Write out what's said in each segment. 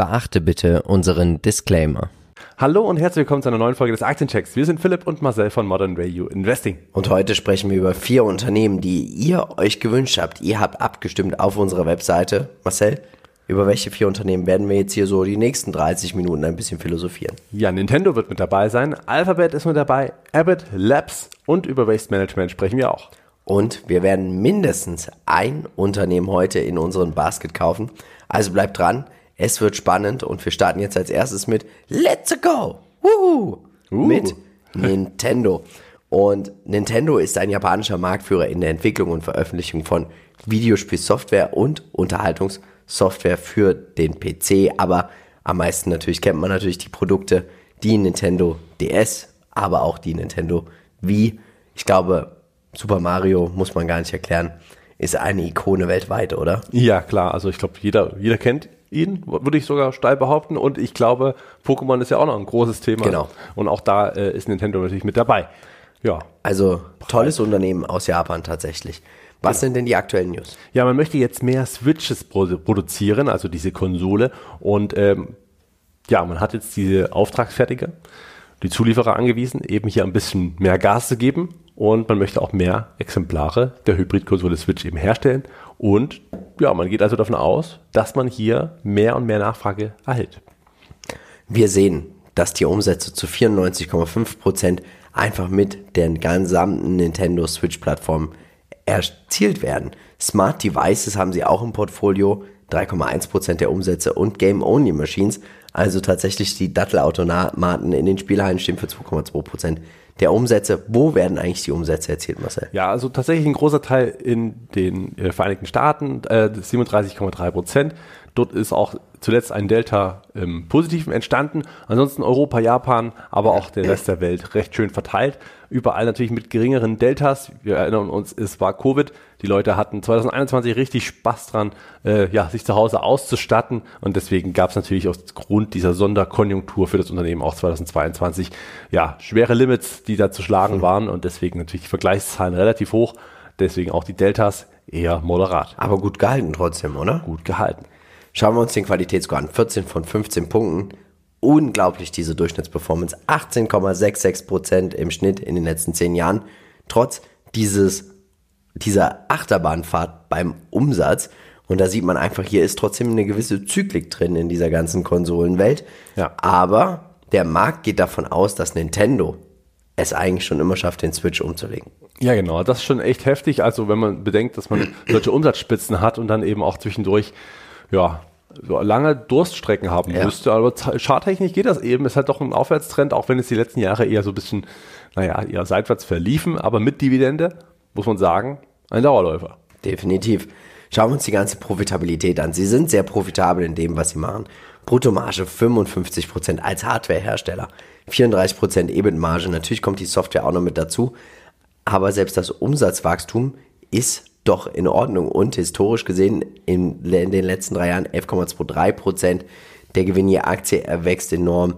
Beachte bitte unseren Disclaimer. Hallo und herzlich willkommen zu einer neuen Folge des Aktienchecks. Wir sind Philipp und Marcel von Modern Value Investing. Und heute sprechen wir über vier Unternehmen, die ihr euch gewünscht habt. Ihr habt abgestimmt auf unserer Webseite. Marcel, über welche vier Unternehmen werden wir jetzt hier so die nächsten 30 Minuten ein bisschen philosophieren? Ja, Nintendo wird mit dabei sein, Alphabet ist mit dabei, Abbott, Labs und über Waste Management sprechen wir auch. Und wir werden mindestens ein Unternehmen heute in unseren Basket kaufen. Also bleibt dran. Es wird spannend und wir starten jetzt als erstes mit Let's Go! Woohoo! Uh. Mit Nintendo. Und Nintendo ist ein japanischer Marktführer in der Entwicklung und Veröffentlichung von Videospielsoftware und Unterhaltungssoftware für den PC. Aber am meisten natürlich kennt man natürlich die Produkte, die Nintendo DS, aber auch die Nintendo Wii. Ich glaube, Super Mario muss man gar nicht erklären, ist eine Ikone weltweit, oder? Ja, klar. Also ich glaube, jeder, jeder kennt ihn, würde ich sogar steil behaupten. Und ich glaube, Pokémon ist ja auch noch ein großes Thema. Genau. Und auch da äh, ist Nintendo natürlich mit dabei. Ja. Also tolles Unternehmen aus Japan tatsächlich. Was genau. sind denn die aktuellen News? Ja, man möchte jetzt mehr Switches produzieren, also diese Konsole. Und ähm, ja, man hat jetzt diese Auftragsfertiger, die Zulieferer angewiesen, eben hier ein bisschen mehr Gas zu geben. Und man möchte auch mehr Exemplare der Hybrid-Konsole Switch eben herstellen. Und ja, man geht also davon aus, dass man hier mehr und mehr Nachfrage erhält. Wir sehen, dass die Umsätze zu 94,5 Prozent einfach mit der gesamten Nintendo Switch-Plattform erzielt werden. Smart Devices haben sie auch im Portfolio, 3,1 Prozent der Umsätze und Game-Only Machines, also tatsächlich die Dattelautomaten in den Spielhallen stehen für 2,2 Prozent der Umsätze. Wo werden eigentlich die Umsätze erzielt, Marcel? Ja, also tatsächlich ein großer Teil in den äh, Vereinigten Staaten, äh, 37,3 Prozent. Dort ist auch zuletzt ein Delta im Positiven entstanden. Ansonsten Europa, Japan, aber auch der Rest der Welt recht schön verteilt. Überall natürlich mit geringeren Deltas. Wir erinnern uns, es war Covid. Die Leute hatten 2021 richtig Spaß dran, äh, ja, sich zu Hause auszustatten. Und deswegen gab es natürlich aufgrund dieser Sonderkonjunktur für das Unternehmen auch 2022 ja schwere Limits, die da zu schlagen mhm. waren. Und deswegen natürlich die Vergleichszahlen relativ hoch. Deswegen auch die Deltas eher moderat. Aber gut gehalten trotzdem, oder? Gut gehalten. Schauen wir uns den Qualitätsscore an. 14 von 15 Punkten. Unglaublich diese Durchschnittsperformance. 18,66 Prozent im Schnitt in den letzten 10 Jahren. Trotz dieses, dieser Achterbahnfahrt beim Umsatz. Und da sieht man einfach, hier ist trotzdem eine gewisse Zyklik drin in dieser ganzen Konsolenwelt. Ja. Aber der Markt geht davon aus, dass Nintendo es eigentlich schon immer schafft, den Switch umzulegen. Ja, genau. Das ist schon echt heftig. Also, wenn man bedenkt, dass man solche Umsatzspitzen hat und dann eben auch zwischendurch ja, so lange Durststrecken haben ja. müsste. Aber charttechnisch geht das eben. Ist halt doch ein Aufwärtstrend, auch wenn es die letzten Jahre eher so ein bisschen, naja, eher seitwärts verliefen. Aber mit Dividende, muss man sagen, ein Dauerläufer. Definitiv. Schauen wir uns die ganze Profitabilität an. Sie sind sehr profitabel in dem, was sie machen. Bruttomarge 55% als Hardwarehersteller. 34% EBIT-Marge. Natürlich kommt die Software auch noch mit dazu. Aber selbst das Umsatzwachstum ist doch in Ordnung. Und historisch gesehen in, den letzten drei Jahren 11,23 Prozent. Der Gewinn je Aktie erwächst enorm.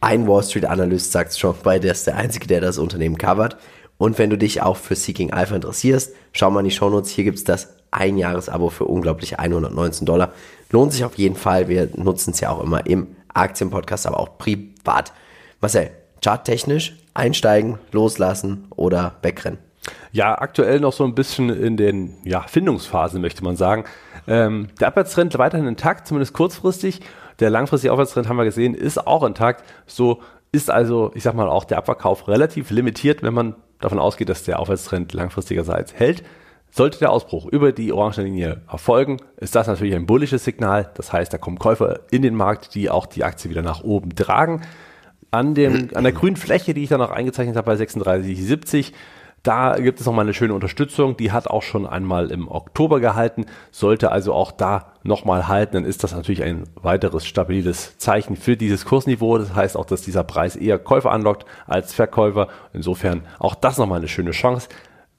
Ein Wall Street Analyst sagt schon bei, der ist der einzige, der das Unternehmen covert. Und wenn du dich auch für Seeking Alpha interessierst, schau mal in die Shownotes. Hier gibt es das Einjahresabo für unglaublich 119 Dollar. Lohnt sich auf jeden Fall. Wir nutzen es ja auch immer im Aktienpodcast, aber auch privat. Marcel, charttechnisch einsteigen, loslassen oder wegrennen? Ja, aktuell noch so ein bisschen in den ja, Findungsphasen, möchte man sagen. Ähm, der Abwärtstrend weiterhin intakt, zumindest kurzfristig. Der langfristige Aufwärtstrend haben wir gesehen, ist auch intakt. So ist also, ich sag mal, auch der Abverkauf relativ limitiert, wenn man davon ausgeht, dass der Aufwärtstrend langfristigerseits hält. Sollte der Ausbruch über die orange Linie erfolgen, ist das natürlich ein bullisches Signal. Das heißt, da kommen Käufer in den Markt, die auch die Aktie wieder nach oben tragen. An, dem, an der grünen Fläche, die ich da noch eingezeichnet habe bei 36,70, da gibt es nochmal eine schöne Unterstützung. Die hat auch schon einmal im Oktober gehalten. Sollte also auch da nochmal halten, dann ist das natürlich ein weiteres stabiles Zeichen für dieses Kursniveau. Das heißt auch, dass dieser Preis eher Käufer anlockt als Verkäufer. Insofern auch das nochmal eine schöne Chance.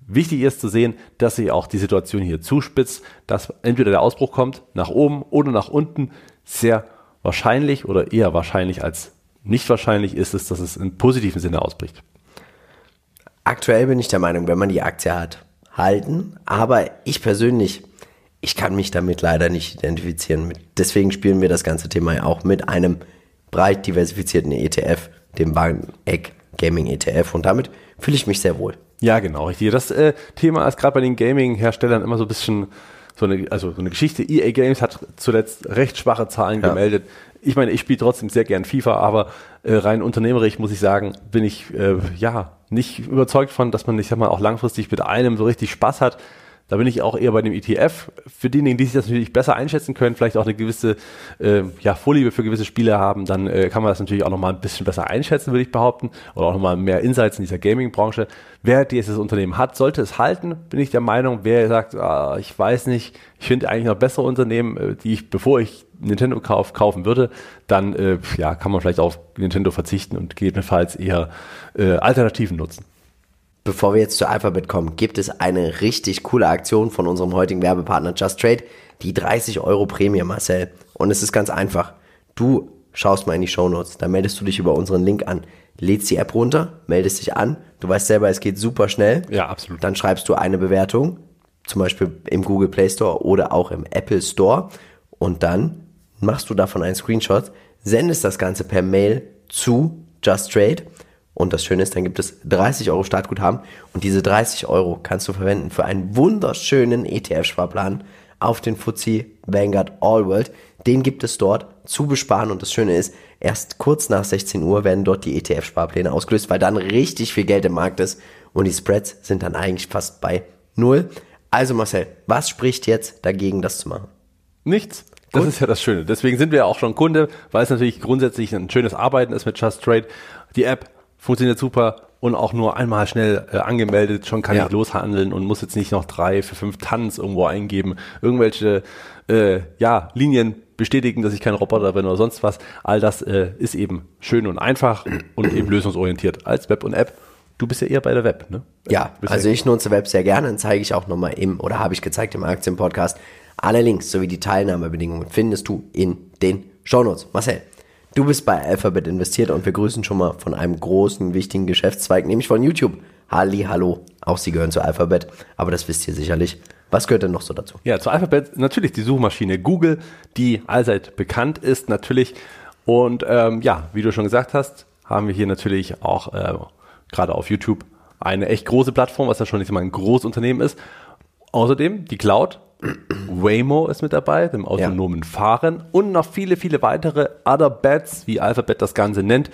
Wichtig ist zu sehen, dass sich auch die Situation hier zuspitzt, dass entweder der Ausbruch kommt nach oben oder nach unten. Sehr wahrscheinlich oder eher wahrscheinlich als nicht wahrscheinlich ist es, dass es im positiven Sinne ausbricht. Aktuell bin ich der Meinung, wenn man die Aktie hat, halten. Aber ich persönlich Ich kann mich damit leider nicht identifizieren. Deswegen spielen wir das ganze Thema ja auch mit einem breit diversifizierten ETF, dem Egg Gaming ETF. Und damit fühle ich mich sehr wohl. Ja, genau, richtig. Das äh, Thema ist gerade bei den Gaming-Herstellern immer so ein bisschen so eine, also so eine Geschichte. EA Games hat zuletzt recht schwache Zahlen ja. gemeldet. Ich meine, ich spiele trotzdem sehr gern FIFA, aber äh, rein unternehmerisch muss ich sagen, bin ich äh, ja nicht überzeugt von, dass man, ich sag mal, auch langfristig mit einem so richtig Spaß hat. Da bin ich auch eher bei dem ETF. Für diejenigen, die sich das natürlich besser einschätzen können, vielleicht auch eine gewisse äh, ja, Vorliebe für gewisse Spiele haben, dann äh, kann man das natürlich auch nochmal ein bisschen besser einschätzen, würde ich behaupten. Oder auch nochmal mehr Insights in dieser Gaming-Branche. Wer dieses Unternehmen hat, sollte es halten, bin ich der Meinung. Wer sagt, ah, ich weiß nicht, ich finde eigentlich noch bessere Unternehmen, äh, die ich, bevor ich Nintendo kauf, kaufen würde, dann äh, ja, kann man vielleicht auf Nintendo verzichten und gegebenenfalls eher äh, Alternativen nutzen. Bevor wir jetzt zu Alphabet kommen, gibt es eine richtig coole Aktion von unserem heutigen Werbepartner Just Trade, die 30 Euro Prämie, Marcel. Und es ist ganz einfach. Du schaust mal in die Show Notes, da meldest du dich über unseren Link an, lädst die App runter, meldest dich an. Du weißt selber, es geht super schnell. Ja, absolut. Dann schreibst du eine Bewertung, zum Beispiel im Google Play Store oder auch im Apple Store. Und dann machst du davon einen Screenshot, sendest das Ganze per Mail zu Just Trade und das Schöne ist, dann gibt es 30 Euro Startguthaben und diese 30 Euro kannst du verwenden für einen wunderschönen ETF-Sparplan auf den FTSE Vanguard All World. Den gibt es dort zu besparen und das Schöne ist, erst kurz nach 16 Uhr werden dort die ETF-Sparpläne ausgelöst, weil dann richtig viel Geld im Markt ist und die Spreads sind dann eigentlich fast bei Null. Also Marcel, was spricht jetzt dagegen, das zu machen? Nichts. Das Gut. ist ja das Schöne. Deswegen sind wir auch schon Kunde, weil es natürlich grundsätzlich ein schönes Arbeiten ist mit Just Trade. Die App funktioniert super und auch nur einmal schnell äh, angemeldet, schon kann ja. ich loshandeln und muss jetzt nicht noch drei für fünf Tons irgendwo eingeben, irgendwelche äh, ja, Linien bestätigen, dass ich kein Roboter bin oder sonst was. All das äh, ist eben schön und einfach und eben lösungsorientiert als Web und App. Du bist ja eher bei der Web, ne? Ja, also ich nutze Web sehr gerne, dann zeige ich auch nochmal im, oder habe ich gezeigt im Aktienpodcast. Alle Links sowie die Teilnahmebedingungen findest du in den Shownotes. Marcel, Du bist bei Alphabet investiert und wir grüßen schon mal von einem großen, wichtigen Geschäftszweig, nämlich von YouTube. Halli, hallo. Auch sie gehören zu Alphabet, aber das wisst ihr sicherlich. Was gehört denn noch so dazu? Ja, zu Alphabet natürlich die Suchmaschine Google, die allseit bekannt ist natürlich. Und ähm, ja, wie du schon gesagt hast, haben wir hier natürlich auch äh, gerade auf YouTube eine echt große Plattform, was ja schon nicht mal ein Großunternehmen ist. Außerdem die Cloud, Waymo ist mit dabei, dem autonomen ja. Fahren und noch viele, viele weitere Other Bets, wie Alphabet das Ganze nennt,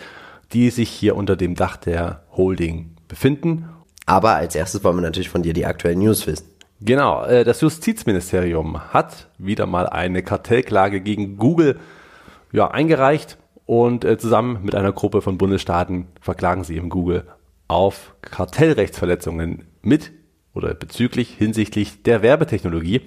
die sich hier unter dem Dach der Holding befinden. Aber als erstes wollen wir natürlich von dir die aktuellen News wissen. Genau, äh, das Justizministerium hat wieder mal eine Kartellklage gegen Google ja, eingereicht und äh, zusammen mit einer Gruppe von Bundesstaaten verklagen sie eben Google auf Kartellrechtsverletzungen mit oder bezüglich hinsichtlich der Werbetechnologie.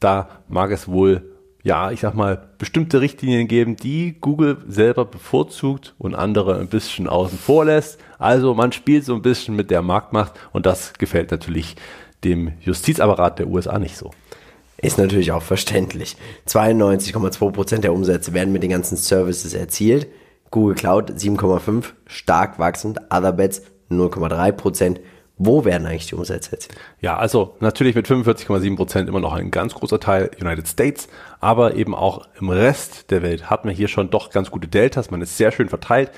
Da mag es wohl, ja, ich sag mal, bestimmte Richtlinien geben, die Google selber bevorzugt und andere ein bisschen außen vor lässt. Also man spielt so ein bisschen mit der Marktmacht und das gefällt natürlich dem Justizapparat der USA nicht so. Ist natürlich auch verständlich. 92,2% der Umsätze werden mit den ganzen Services erzielt. Google Cloud 7,5%, stark wachsend. Otherbets 0,3%. Wo werden eigentlich die Umsätze erzielt? Ja, also natürlich mit 45,7 Prozent immer noch ein ganz großer Teil United States, aber eben auch im Rest der Welt hat man hier schon doch ganz gute Deltas. Man ist sehr schön verteilt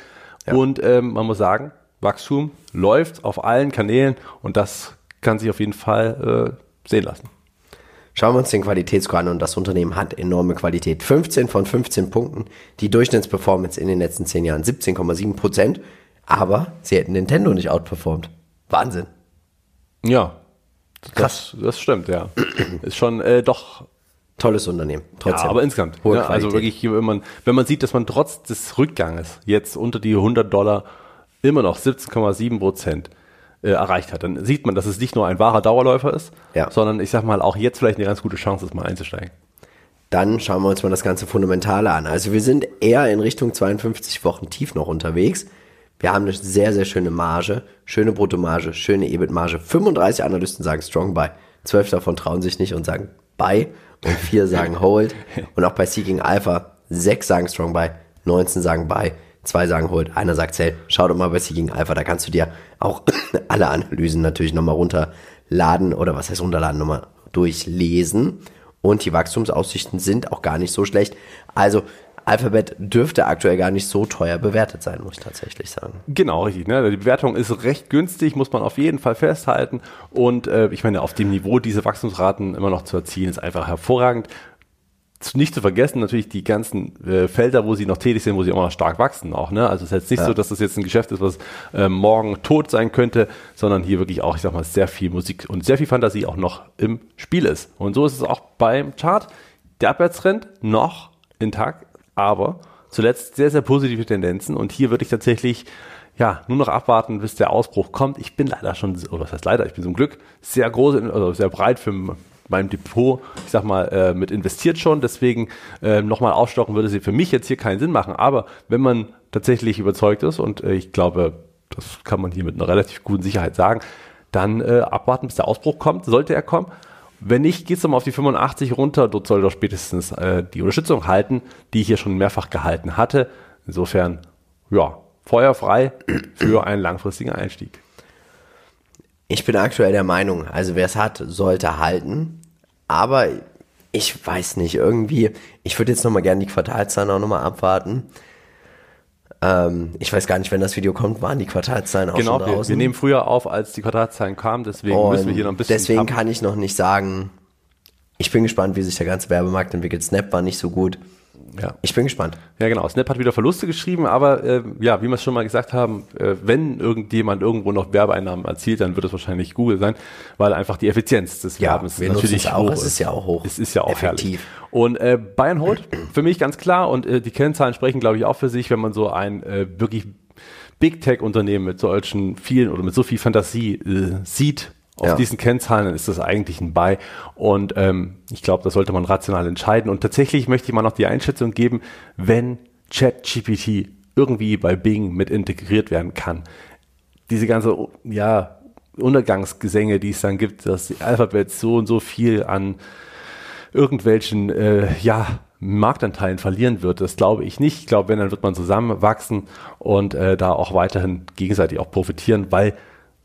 ja. und ähm, man muss sagen, Wachstum läuft auf allen Kanälen und das kann sich auf jeden Fall äh, sehen lassen. Schauen wir uns den Qualitätsscore an und das Unternehmen hat enorme Qualität. 15 von 15 Punkten, die Durchschnittsperformance in den letzten 10 Jahren 17,7 Prozent, aber sie hätten Nintendo nicht outperformed. Wahnsinn. Ja, Krass. Das, das stimmt, ja. Ist schon äh, doch. Tolles Unternehmen. Trotzdem. Ja, aber insgesamt. Hohe ja, also wirklich, wenn man, wenn man sieht, dass man trotz des Rückganges jetzt unter die 100 Dollar immer noch 17,7 Prozent äh, erreicht hat, dann sieht man, dass es nicht nur ein wahrer Dauerläufer ist, ja. sondern ich sag mal auch jetzt vielleicht eine ganz gute Chance ist, mal einzusteigen. Dann schauen wir uns mal das ganze Fundamentale an. Also wir sind eher in Richtung 52 Wochen tief noch unterwegs. Wir haben eine sehr, sehr schöne Marge, schöne Bruttomarge, schöne EBIT-Marge. 35 Analysten sagen Strong Buy. 12 davon trauen sich nicht und sagen Buy und 4 sagen Hold. Und auch bei Seeking Alpha 6 sagen Strong Buy, 19 sagen Buy, 2 sagen Hold, einer sagt Sell. Schau doch mal bei Seeking Alpha, da kannst du dir auch alle Analysen natürlich nochmal runterladen oder was heißt runterladen, nochmal durchlesen. und die Wachstumsaussichten sind auch gar nicht so schlecht. Also Alphabet dürfte aktuell gar nicht so teuer bewertet sein, muss ich tatsächlich sagen. Genau, richtig. Ne? Die Bewertung ist recht günstig, muss man auf jeden Fall festhalten. Und äh, ich meine, auf dem Niveau diese Wachstumsraten immer noch zu erzielen, ist einfach hervorragend nicht zu vergessen, natürlich die ganzen äh, Felder, wo sie noch tätig sind, wo sie immer noch stark wachsen auch. Ne? Also es ist jetzt nicht ja. so, dass das jetzt ein Geschäft ist, was äh, morgen tot sein könnte, sondern hier wirklich auch, ich sag mal, sehr viel Musik und sehr viel Fantasie auch noch im Spiel ist. Und so ist es auch beim Chart. Der Abwärtstrend noch intakt, aber zuletzt sehr, sehr positive Tendenzen und hier würde ich tatsächlich ja, nur noch abwarten, bis der Ausbruch kommt. Ich bin leider schon, oder was heißt leider, ich bin zum Glück sehr groß, also sehr breit für meinem Depot, ich sag mal, äh, mit investiert schon. Deswegen äh, nochmal aufstocken würde sie für mich jetzt hier keinen Sinn machen. Aber wenn man tatsächlich überzeugt ist, und äh, ich glaube, das kann man hier mit einer relativ guten Sicherheit sagen, dann äh, abwarten, bis der Ausbruch kommt, sollte er kommen. Wenn nicht, geht es nochmal auf die 85 runter. Dort soll doch spätestens äh, die Unterstützung halten, die ich hier schon mehrfach gehalten hatte. Insofern, ja, feuerfrei für einen langfristigen Einstieg. Ich bin aktuell der Meinung, also wer es hat, sollte halten. Aber ich weiß nicht, irgendwie, ich würde jetzt nochmal gerne die Quartalzahlen auch nochmal abwarten. Ähm, ich weiß gar nicht, wenn das Video kommt, waren die Quartalzahlen auch genau, schon draußen. Genau, wir, wir, nehmen früher auf, als die Quartalzahlen kamen, deswegen Und müssen wir hier noch ein bisschen... Deswegen haben. kann ich noch nicht sagen, ich bin gespannt, wie sich der ganze Werbemarkt entwickelt. Snap war nicht so gut. Ja. Ich bin gespannt. Ja, genau. Snap hat wieder Verluste geschrieben, aber äh, ja, wie wir es schon mal gesagt haben, äh, wenn irgendjemand irgendwo noch Werbeeinnahmen erzielt, dann wird es wahrscheinlich Google sein, weil einfach die Effizienz des ja, Werbens natürlich auch. Hoch ist. Es ist ja auch hoch. Es ist ja auch effektiv. Herrlich. Und äh, Bayern Hold für mich ganz klar und äh, die Kennzahlen sprechen, glaube ich, auch für sich, wenn man so ein äh, wirklich Big Tech Unternehmen mit solchen vielen oder mit so viel Fantasie äh, sieht auf ja. diesen Kennzahlen ist das eigentlich ein Buy. Und ähm, ich glaube, das sollte man rational entscheiden. Und tatsächlich möchte ich mal noch die Einschätzung geben, wenn ChatGPT irgendwie bei Bing mit integriert werden kann. Diese ganze, ja, Untergangsgesänge, die es dann gibt, dass die Alphabet so und so viel an irgendwelchen, äh, ja, Marktanteilen verlieren wird. Das glaube ich nicht. Ich glaube, wenn, dann wird man zusammenwachsen und äh, da auch weiterhin gegenseitig auch profitieren, weil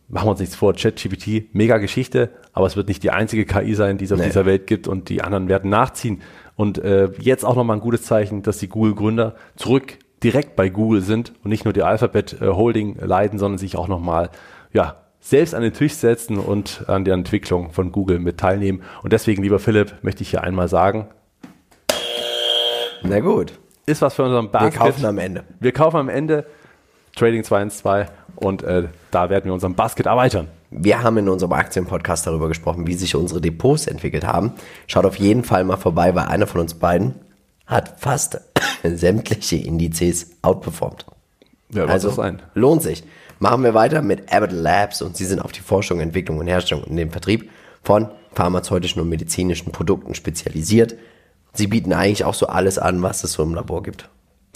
machen wir uns nichts vor, ChatGPT, mega Geschichte, aber es wird nicht die einzige KI sein, die es auf nee. dieser Welt gibt und die anderen werden nachziehen. Und äh, jetzt auch nochmal ein gutes Zeichen, dass die Google-Gründer zurück direkt bei Google sind und nicht nur die Alphabet äh, Holding leiten, sondern sich auch nochmal, ja, selbst an den Tisch setzen und an der Entwicklung von Google mit teilnehmen. Und deswegen, lieber Philipp, möchte ich hier einmal sagen. Na gut. Ist was für unseren Basket. Wir kaufen am Ende. Wir kaufen am Ende Trading 2 ins 2 und äh, da werden wir unseren Basket erweitern. Wir haben in unserem Aktienpodcast darüber gesprochen, wie sich unsere Depots entwickelt haben. Schaut auf jeden Fall mal vorbei, weil einer von uns beiden hat fast sämtliche Indizes outperformed. Ja, also sein. lohnt sich. Machen wir weiter mit Abbott Labs und sie sind auf die Forschung, Entwicklung und Herstellung und den Vertrieb von pharmazeutischen und medizinischen Produkten spezialisiert. Sie bieten eigentlich auch so alles an, was es so im Labor gibt.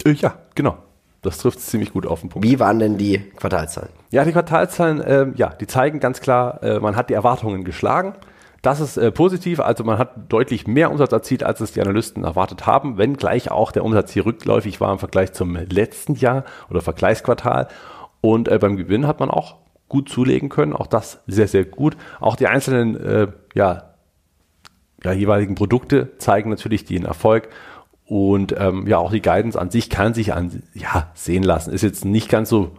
Äh, ja, genau. Das trifft ziemlich gut auf den Punkt. Wie waren denn die Quartalzahlen? Ja, die Quartalzahlen, äh, ja, die zeigen ganz klar, äh, man hat die Erwartungen geschlagen. Das ist äh, positiv, also man hat deutlich mehr Umsatz erzielt, als es die Analysten erwartet haben, wenngleich auch der Umsatz hier rückläufig war im Vergleich zum letzten Jahr oder Vergleichsquartal. Und äh, beim Gewinn hat man auch gut zulegen können, auch das sehr, sehr gut. Auch die einzelnen äh, ja, ja, jeweiligen Produkte zeigen natürlich den Erfolg und ähm, ja, auch die Guidance an sich kann sich an, ja, sehen lassen. Ist jetzt nicht ganz so,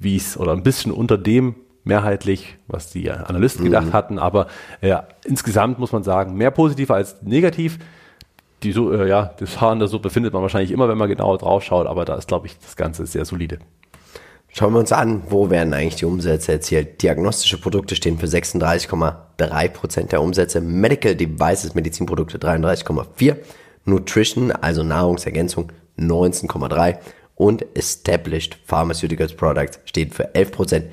wie es, oder ein bisschen unter dem mehrheitlich, was die Analysten mhm. gedacht hatten, aber äh, insgesamt muss man sagen, mehr positiv als negativ. Die, so, äh, ja, das Haar in der Suppe findet man wahrscheinlich immer, wenn man genauer drauf schaut, aber da ist, glaube ich, das Ganze sehr solide. Schauen wir uns an, wo werden eigentlich die Umsätze erzielt? Diagnostische Produkte stehen für 36,3 Prozent der Umsätze, Medical Devices, Medizinprodukte 33,4%, Nutrition, also Nahrungsergänzung 19,3 und Established Pharmaceuticals Products steht für 11%.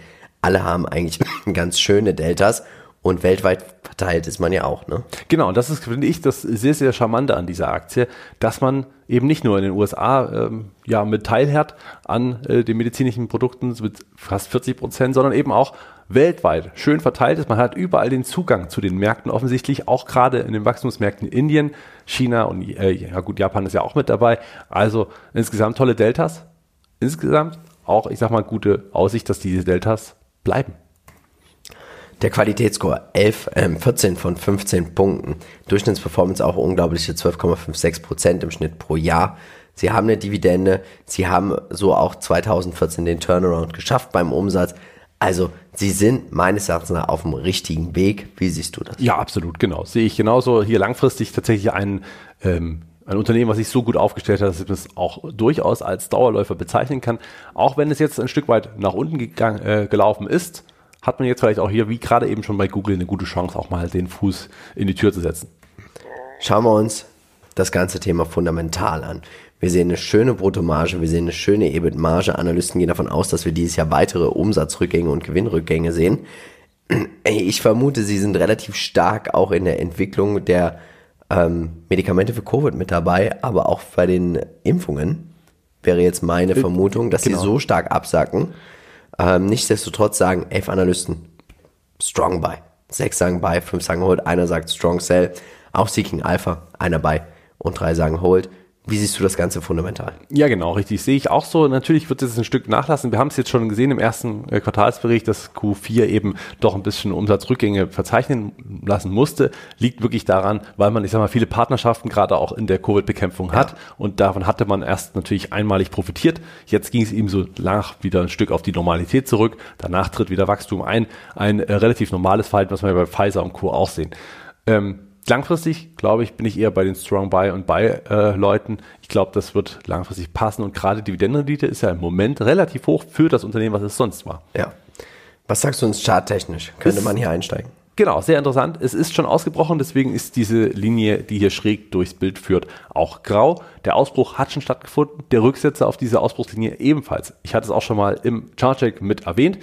Alle haben eigentlich ganz schöne Deltas und weltweit verteilt ist man ja auch, ne? Genau, das ist, finde ich, das sehr, sehr charmante an dieser Aktie, dass man eben nicht nur in den USA ähm, ja mit teilhat an äh, den medizinischen Produkten mit fast 40 Prozent, sondern eben auch weltweit schön verteilt ist. Man hat überall den Zugang zu den Märkten offensichtlich, auch gerade in den Wachstumsmärkten Indien, China und äh, ja gut, Japan ist ja auch mit dabei. Also insgesamt tolle Deltas. Insgesamt auch, ich sag mal, gute Aussicht, dass diese Deltas bleiben. Der Qualitätsscore 11, äh, 14 von 15 Punkten. Durchschnittsperformance auch unglaubliche 12,56 Prozent im Schnitt pro Jahr. Sie haben eine Dividende. Sie haben so auch 2014 den Turnaround geschafft beim Umsatz. Also, sie sind meines Erachtens nach auf dem richtigen Weg. Wie siehst du das? Ja, absolut, genau. Sehe ich genauso. Hier langfristig tatsächlich ein, ähm, ein Unternehmen, was sich so gut aufgestellt hat, dass es auch durchaus als Dauerläufer bezeichnen kann. Auch wenn es jetzt ein Stück weit nach unten gegangen, äh, gelaufen ist, hat man jetzt vielleicht auch hier, wie gerade eben schon bei Google, eine gute Chance, auch mal den Fuß in die Tür zu setzen. Schauen wir uns das ganze Thema fundamental an. Wir sehen eine schöne Bruttomarge, wir sehen eine schöne EBIT-Marge. Analysten gehen davon aus, dass wir dieses Jahr weitere Umsatzrückgänge und Gewinnrückgänge sehen. Ich vermute, sie sind relativ stark auch in der Entwicklung der ähm, Medikamente für Covid mit dabei, aber auch bei den Impfungen wäre jetzt meine äh, Vermutung, dass genau. sie so stark absacken. Ähm, nichtsdestotrotz sagen elf Analysten Strong Buy. Sechs sagen Buy, fünf sagen Hold, einer sagt Strong Sell. Auch Seeking Alpha, einer Buy und drei sagen Hold. Wie siehst du das Ganze fundamental? Ja, genau, richtig. Sehe ich auch so. Natürlich wird es ein Stück nachlassen. Wir haben es jetzt schon gesehen im ersten äh, Quartalsbericht, dass Q4 eben doch ein bisschen Umsatzrückgänge verzeichnen lassen musste. Liegt wirklich daran, weil man, ich sag mal, viele Partnerschaften gerade auch in der Covid-Bekämpfung hat. Ja. Und davon hatte man erst natürlich einmalig profitiert. Jetzt ging es ihm so nach wieder ein Stück auf die Normalität zurück. Danach tritt wieder Wachstum ein. Ein äh, relativ normales Verhalten, was wir bei Pfizer und Co. auch sehen. Ähm, langfristig, glaube ich, bin ich eher bei den Strong Buy und Buy äh, Leuten. Ich glaube, das wird langfristig passen und gerade Dividendenrendite ist ja im Moment relativ hoch für das Unternehmen, was es sonst war. Ja. Was sagst du uns charttechnisch? Könnte ist, man hier einsteigen? Genau, sehr interessant. Es ist schon ausgebrochen, deswegen ist diese Linie, die hier schräg durchs Bild führt, auch grau. Der Ausbruch hat schon stattgefunden, der Rücksetzer auf diese Ausbruchslinie ebenfalls. Ich hatte es auch schon mal im Chartcheck mit erwähnt.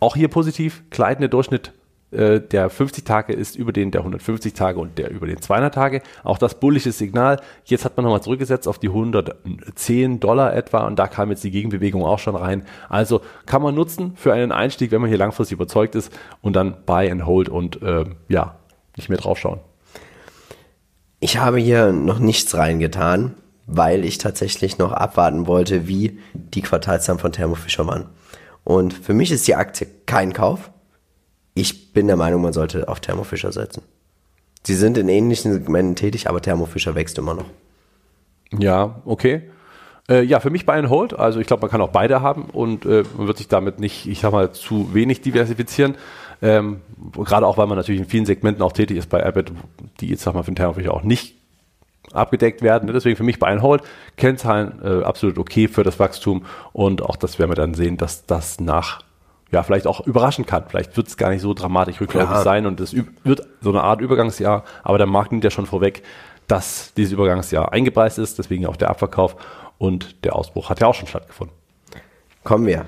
Auch hier positiv, gleitende Durchschnitt äh, der 50 Tage ist über den der 150 Tage und der über den 200 Tage. Auch das bullische Signal. Jetzt hat man nochmal zurückgesetzt auf die 110 Dollar etwa und da kam jetzt die Gegenbewegung auch schon rein. Also kann man nutzen für einen Einstieg, wenn man hier langfristig überzeugt ist und dann Buy and Hold und äh, ja, nicht mehr draufschauen. Ich habe hier noch nichts reingetan, weil ich tatsächlich noch abwarten wollte, wie die Quartalszahlen von Thermo Fisher waren. Und für mich ist die Aktie kein Kauf ich bin der Meinung, man sollte auf Thermo Fisher setzen. Sie sind in ähnlichen Segmenten tätig, aber Thermo Fisher wächst immer noch. Ja, okay. Äh, ja, für mich Buy and Hold. Also ich glaube, man kann auch beide haben und äh, man wird sich damit nicht, ich sag mal, zu wenig diversifizieren. Ähm, gerade auch, weil man natürlich in vielen Segmenten auch tätig ist bei Abbott, die jetzt, sag mal, für den Thermo Fisher auch nicht abgedeckt werden. Deswegen für mich Buy and Hold. Kennzahlen äh, absolut okay für das Wachstum und auch das werden wir dann sehen, dass das nach ja, vielleicht auch überraschen kann. Vielleicht wird es gar nicht so dramatisch rückläufig ja. sein und es wird so eine Art Übergangsjahr, aber der Markt nimmt ja schon vorweg, dass dieses Übergangsjahr eingepreist ist, deswegen auch der Abverkauf und der Ausbruch hat ja auch schon stattgefunden. Kommen wir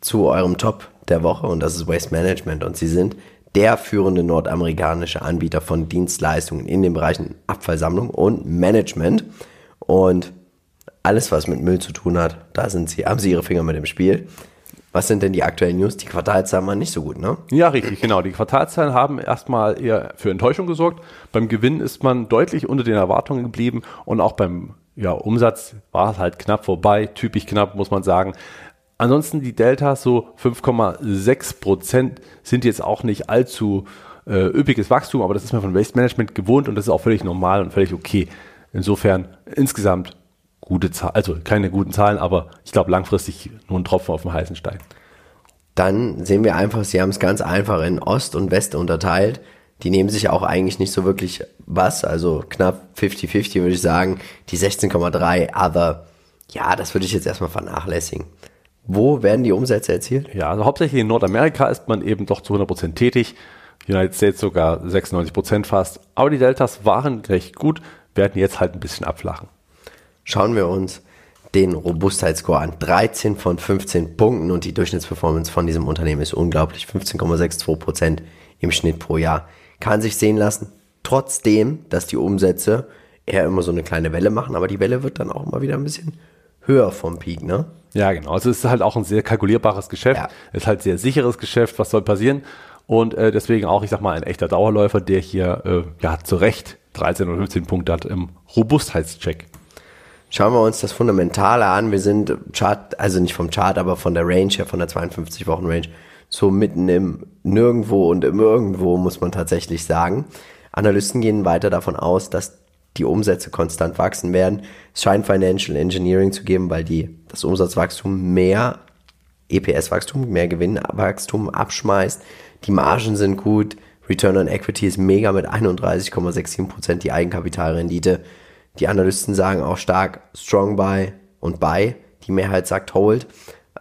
zu eurem Top der Woche und das ist Waste Management und sie sind der führende nordamerikanische Anbieter von Dienstleistungen in den Bereichen Abfallsammlung und Management und alles, was mit Müll zu tun hat, da sind sie, haben sie ihre Finger mit im Spiel. Was sind denn die aktuellen News? Die Quartalzahlen waren nicht so gut, ne? Ja, richtig, genau. Die Quartalzahlen haben erstmal eher für Enttäuschung gesorgt. Beim Gewinn ist man deutlich unter den Erwartungen geblieben und auch beim ja, Umsatz war es halt knapp vorbei, typisch knapp, muss man sagen. Ansonsten die Deltas, so 5,6 Prozent, sind jetzt auch nicht allzu äh, üppiges Wachstum, aber das ist man von Waste Management gewohnt und das ist auch völlig normal und völlig okay. Insofern insgesamt gute Zahlen, also keine guten Zahlen, aber ich glaube langfristig nur ein Tropfen auf dem heißen Stein. Dann sehen wir einfach, sie haben es ganz einfach in Ost und West unterteilt. Die nehmen sich auch eigentlich nicht so wirklich was, also knapp 50-50 würde ich sagen. Die 16,3 Other, ja, das würde ich jetzt erstmal vernachlässigen. Wo werden die Umsätze erzielt? Ja, also hauptsächlich in Nordamerika ist man eben doch zu 100% tätig. United States sogar 96% fast. Aber die Deltas waren recht gut, werden jetzt halt ein bisschen abflachen. Schauen wir uns den Robustheitsscore an. 13 von 15 Punkten und die Durchschnittsperformance von diesem Unternehmen ist unglaublich. 15,62 Prozent im Schnitt pro Jahr. Kann sich sehen lassen. Trotzdem, dass die Umsätze eher immer so eine kleine Welle machen, aber die Welle wird dann auch immer wieder ein bisschen höher vom Peak, ne? Ja, genau. Also es ist halt auch ein sehr kalkulierbares Geschäft. Ja. Es ist halt sehr sicheres Geschäft. Was soll passieren? Und äh, deswegen auch, ich sag mal, ein echter Dauerläufer, der hier äh, ja zu Recht 13 oder 15 Punkte hat im Robustheitscheck. Schauen wir uns das Fundamentale an. Wir sind Chart, also nicht vom Chart, aber von der Range her, von der 52 Wochen Range, so mitten im Nirgendwo und im Irgendwo, muss man tatsächlich sagen. Analysten gehen weiter davon aus, dass die Umsätze konstant wachsen werden. Es scheint Financial Engineering zu geben, weil die, das Umsatzwachstum mehr EPS-Wachstum, mehr Gewinnwachstum abschmeißt. Die Margen sind gut. Return on Equity ist mega mit 31,67% die Eigenkapitalrendite. Die Analysten sagen auch stark Strong Buy und Buy. Die Mehrheit sagt Hold.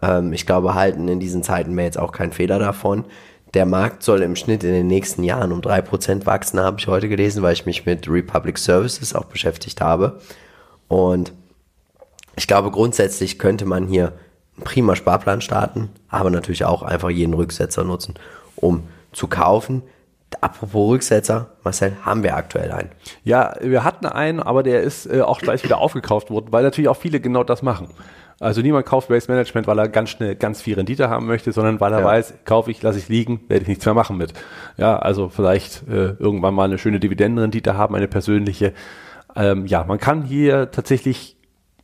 Ähm, ich glaube, halten in diesen Zeiten wäre jetzt auch kein Fehler davon. Der Markt soll im Schnitt in den nächsten Jahren um 3% wachsen, habe ich heute gelesen, weil ich mich mit Republic Services auch beschäftigt habe. Und ich glaube, grundsätzlich könnte man hier einen prima Sparplan starten, aber natürlich auch einfach jeden Rücksetzer nutzen, um zu kaufen. Apropos Rücksetzer, Marcel, haben wir aktuell einen? Ja, wir hatten einen, aber der ist äh, auch gleich wieder aufgekauft worden, weil natürlich auch viele genau das machen. Also niemand kauft Waste Management, weil er ganz schnell ganz viel Rendite haben möchte, sondern weil er ja. weiß, kaufe ich, lasse ich liegen, werde ich nichts mehr machen mit. Ja, also vielleicht äh, irgendwann mal eine schöne Dividendenrendite haben, eine persönliche. Ähm, ja, man kann hier tatsächlich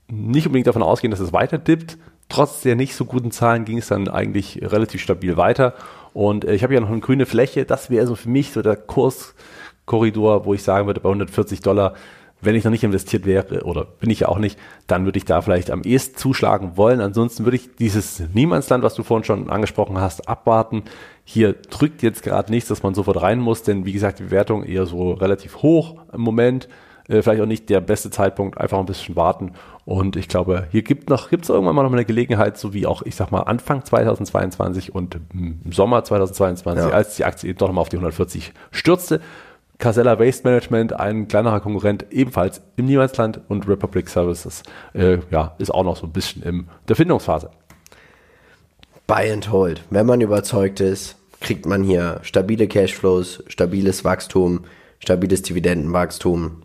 nicht unbedingt davon ausgehen, dass es weiter dippt. Trotz der nicht so guten Zahlen ging es dann eigentlich relativ stabil weiter. Und äh, ich habe ja noch eine grüne Fläche. Das wäre so für mich so der Kurskorridor, wo ich sagen würde, bei 140 Dollar wenn ich noch nicht investiert wäre, oder bin ich ja auch nicht, dann würde ich da vielleicht am ehesten zuschlagen wollen. Ansonsten würde ich dieses Niemandsland, was du vorhin schon angesprochen hast, abwarten. Hier drückt jetzt gerade nichts, dass man sofort rein muss, denn wie gesagt, die Bewertung eher so relativ hoch im Moment. Äh, vielleicht auch nicht der beste Zeitpunkt, einfach ein bisschen warten. Und ich glaube, hier gibt noch, gibt es irgendwann mal noch eine Gelegenheit, so wie auch, ich sag mal, Anfang 2022 und im Sommer 2022, ja. als die Aktie eben doch nochmal auf die 140 stürzte, Casella Waste Management, ein kleinerer Konkurrent, ebenfalls im Niemandsland und Republic Services, äh, ja, ist auch noch so ein bisschen in der Findungsphase. Buy and hold. Wenn man überzeugt ist, kriegt man hier stabile Cashflows, stabiles Wachstum, stabiles Dividendenwachstum.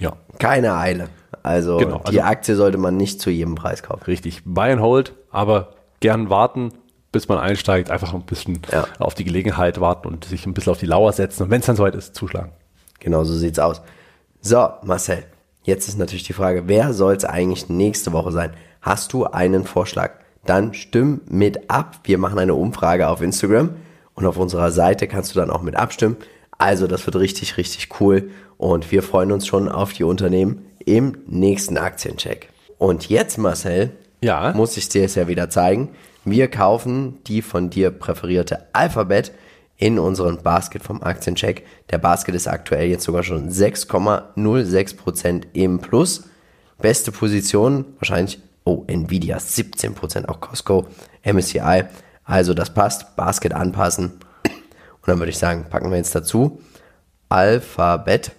Ja. Keine Eile. Also, genau, also die Aktie sollte man nicht zu jedem Preis kaufen. Richtig. Buy and hold, aber gern warten, bis man einsteigt, einfach ein bisschen ja. auf die Gelegenheit warten und sich ein bisschen auf die Lauer setzen und wenn es dann soweit ist, zuschlagen. Genau so sieht's aus. So, Marcel, jetzt ist natürlich die Frage, wer soll es eigentlich nächste Woche sein? Hast du einen Vorschlag? Dann stimm mit ab. Wir machen eine Umfrage auf Instagram und auf unserer Seite kannst du dann auch mit abstimmen. Also, das wird richtig, richtig cool und wir freuen uns schon auf die Unternehmen im nächsten Aktiencheck. Und jetzt, Marcel, ja. muss ich dir es ja wieder zeigen. Wir kaufen die von dir präferierte Alphabet in unseren Basket vom Aktiencheck. Der Basket ist aktuell jetzt sogar schon 6,06% im Plus. Beste Position wahrscheinlich, oh, Nvidia 17%, auch Costco, MSCI. Also das passt, Basket anpassen. Dann würde ich sagen, packen wir jetzt dazu Alphabet.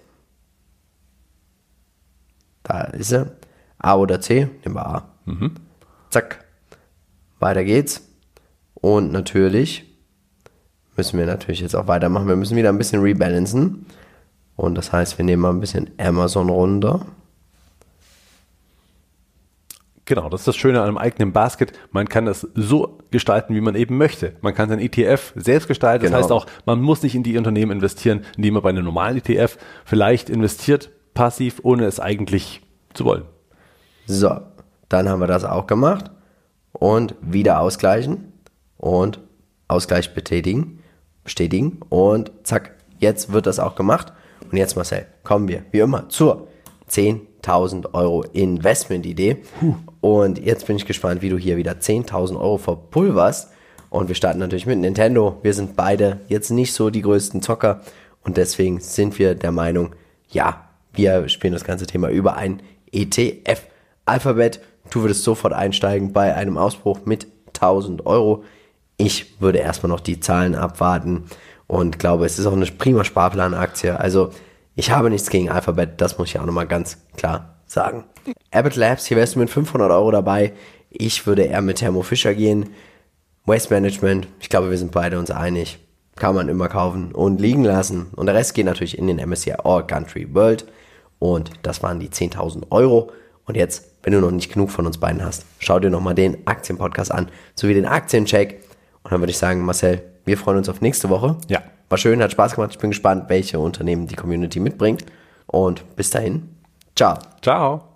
Da ist er. A oder C? Nehmen wir A. Mhm. Zack. Weiter geht's. Und natürlich müssen wir natürlich jetzt auch weitermachen. Wir müssen wieder ein bisschen rebalancen. Und das heißt, wir nehmen mal ein bisschen Amazon runter. Genau, das ist das Schöne an einem eigenen Basket. Man kann das so gestalten, wie man eben möchte. Man kann sein ETF selbst gestalten. Genau. Das heißt auch, man muss nicht in die Unternehmen investieren, indem man bei einem normalen ETF vielleicht investiert, passiv, ohne es eigentlich zu wollen. So, dann haben wir das auch gemacht und wieder ausgleichen und Ausgleich betätigen, bestätigen und zack, jetzt wird das auch gemacht. Und jetzt Marcel, kommen wir wie immer zur 10.000 Euro Investment-Idee. Und jetzt bin ich gespannt, wie du hier wieder 10.000 Euro verpulverst. Und wir starten natürlich mit Nintendo. Wir sind beide jetzt nicht so die größten Zocker und deswegen sind wir der Meinung, ja, wir spielen das ganze Thema über ein ETF. Alphabet Du würdest sofort einsteigen bei einem Ausbruch mit 1000 Euro. Ich würde erstmal noch die Zahlen abwarten und glaube, es ist auch eine prima Sparplanaktie. Also ich habe nichts gegen Alphabet, das muss ich auch nochmal ganz klar sagen. Abbott Labs, hier wärst du mit 500 Euro dabei. Ich würde eher mit Thermo Fisher gehen. Waste Management, ich glaube, wir sind beide uns einig. Kann man immer kaufen und liegen lassen. Und der Rest geht natürlich in den MSCI All Country World. Und das waren die 10.000 Euro. Und jetzt wenn du noch nicht genug von uns beiden hast, schau dir nochmal den Aktienpodcast an, sowie den Aktiencheck. Und dann würde ich sagen, Marcel, wir freuen uns auf nächste Woche. Ja. War schön, hat Spaß gemacht. Ich bin gespannt, welche Unternehmen die Community mitbringt. Und bis dahin, ciao. Ciao.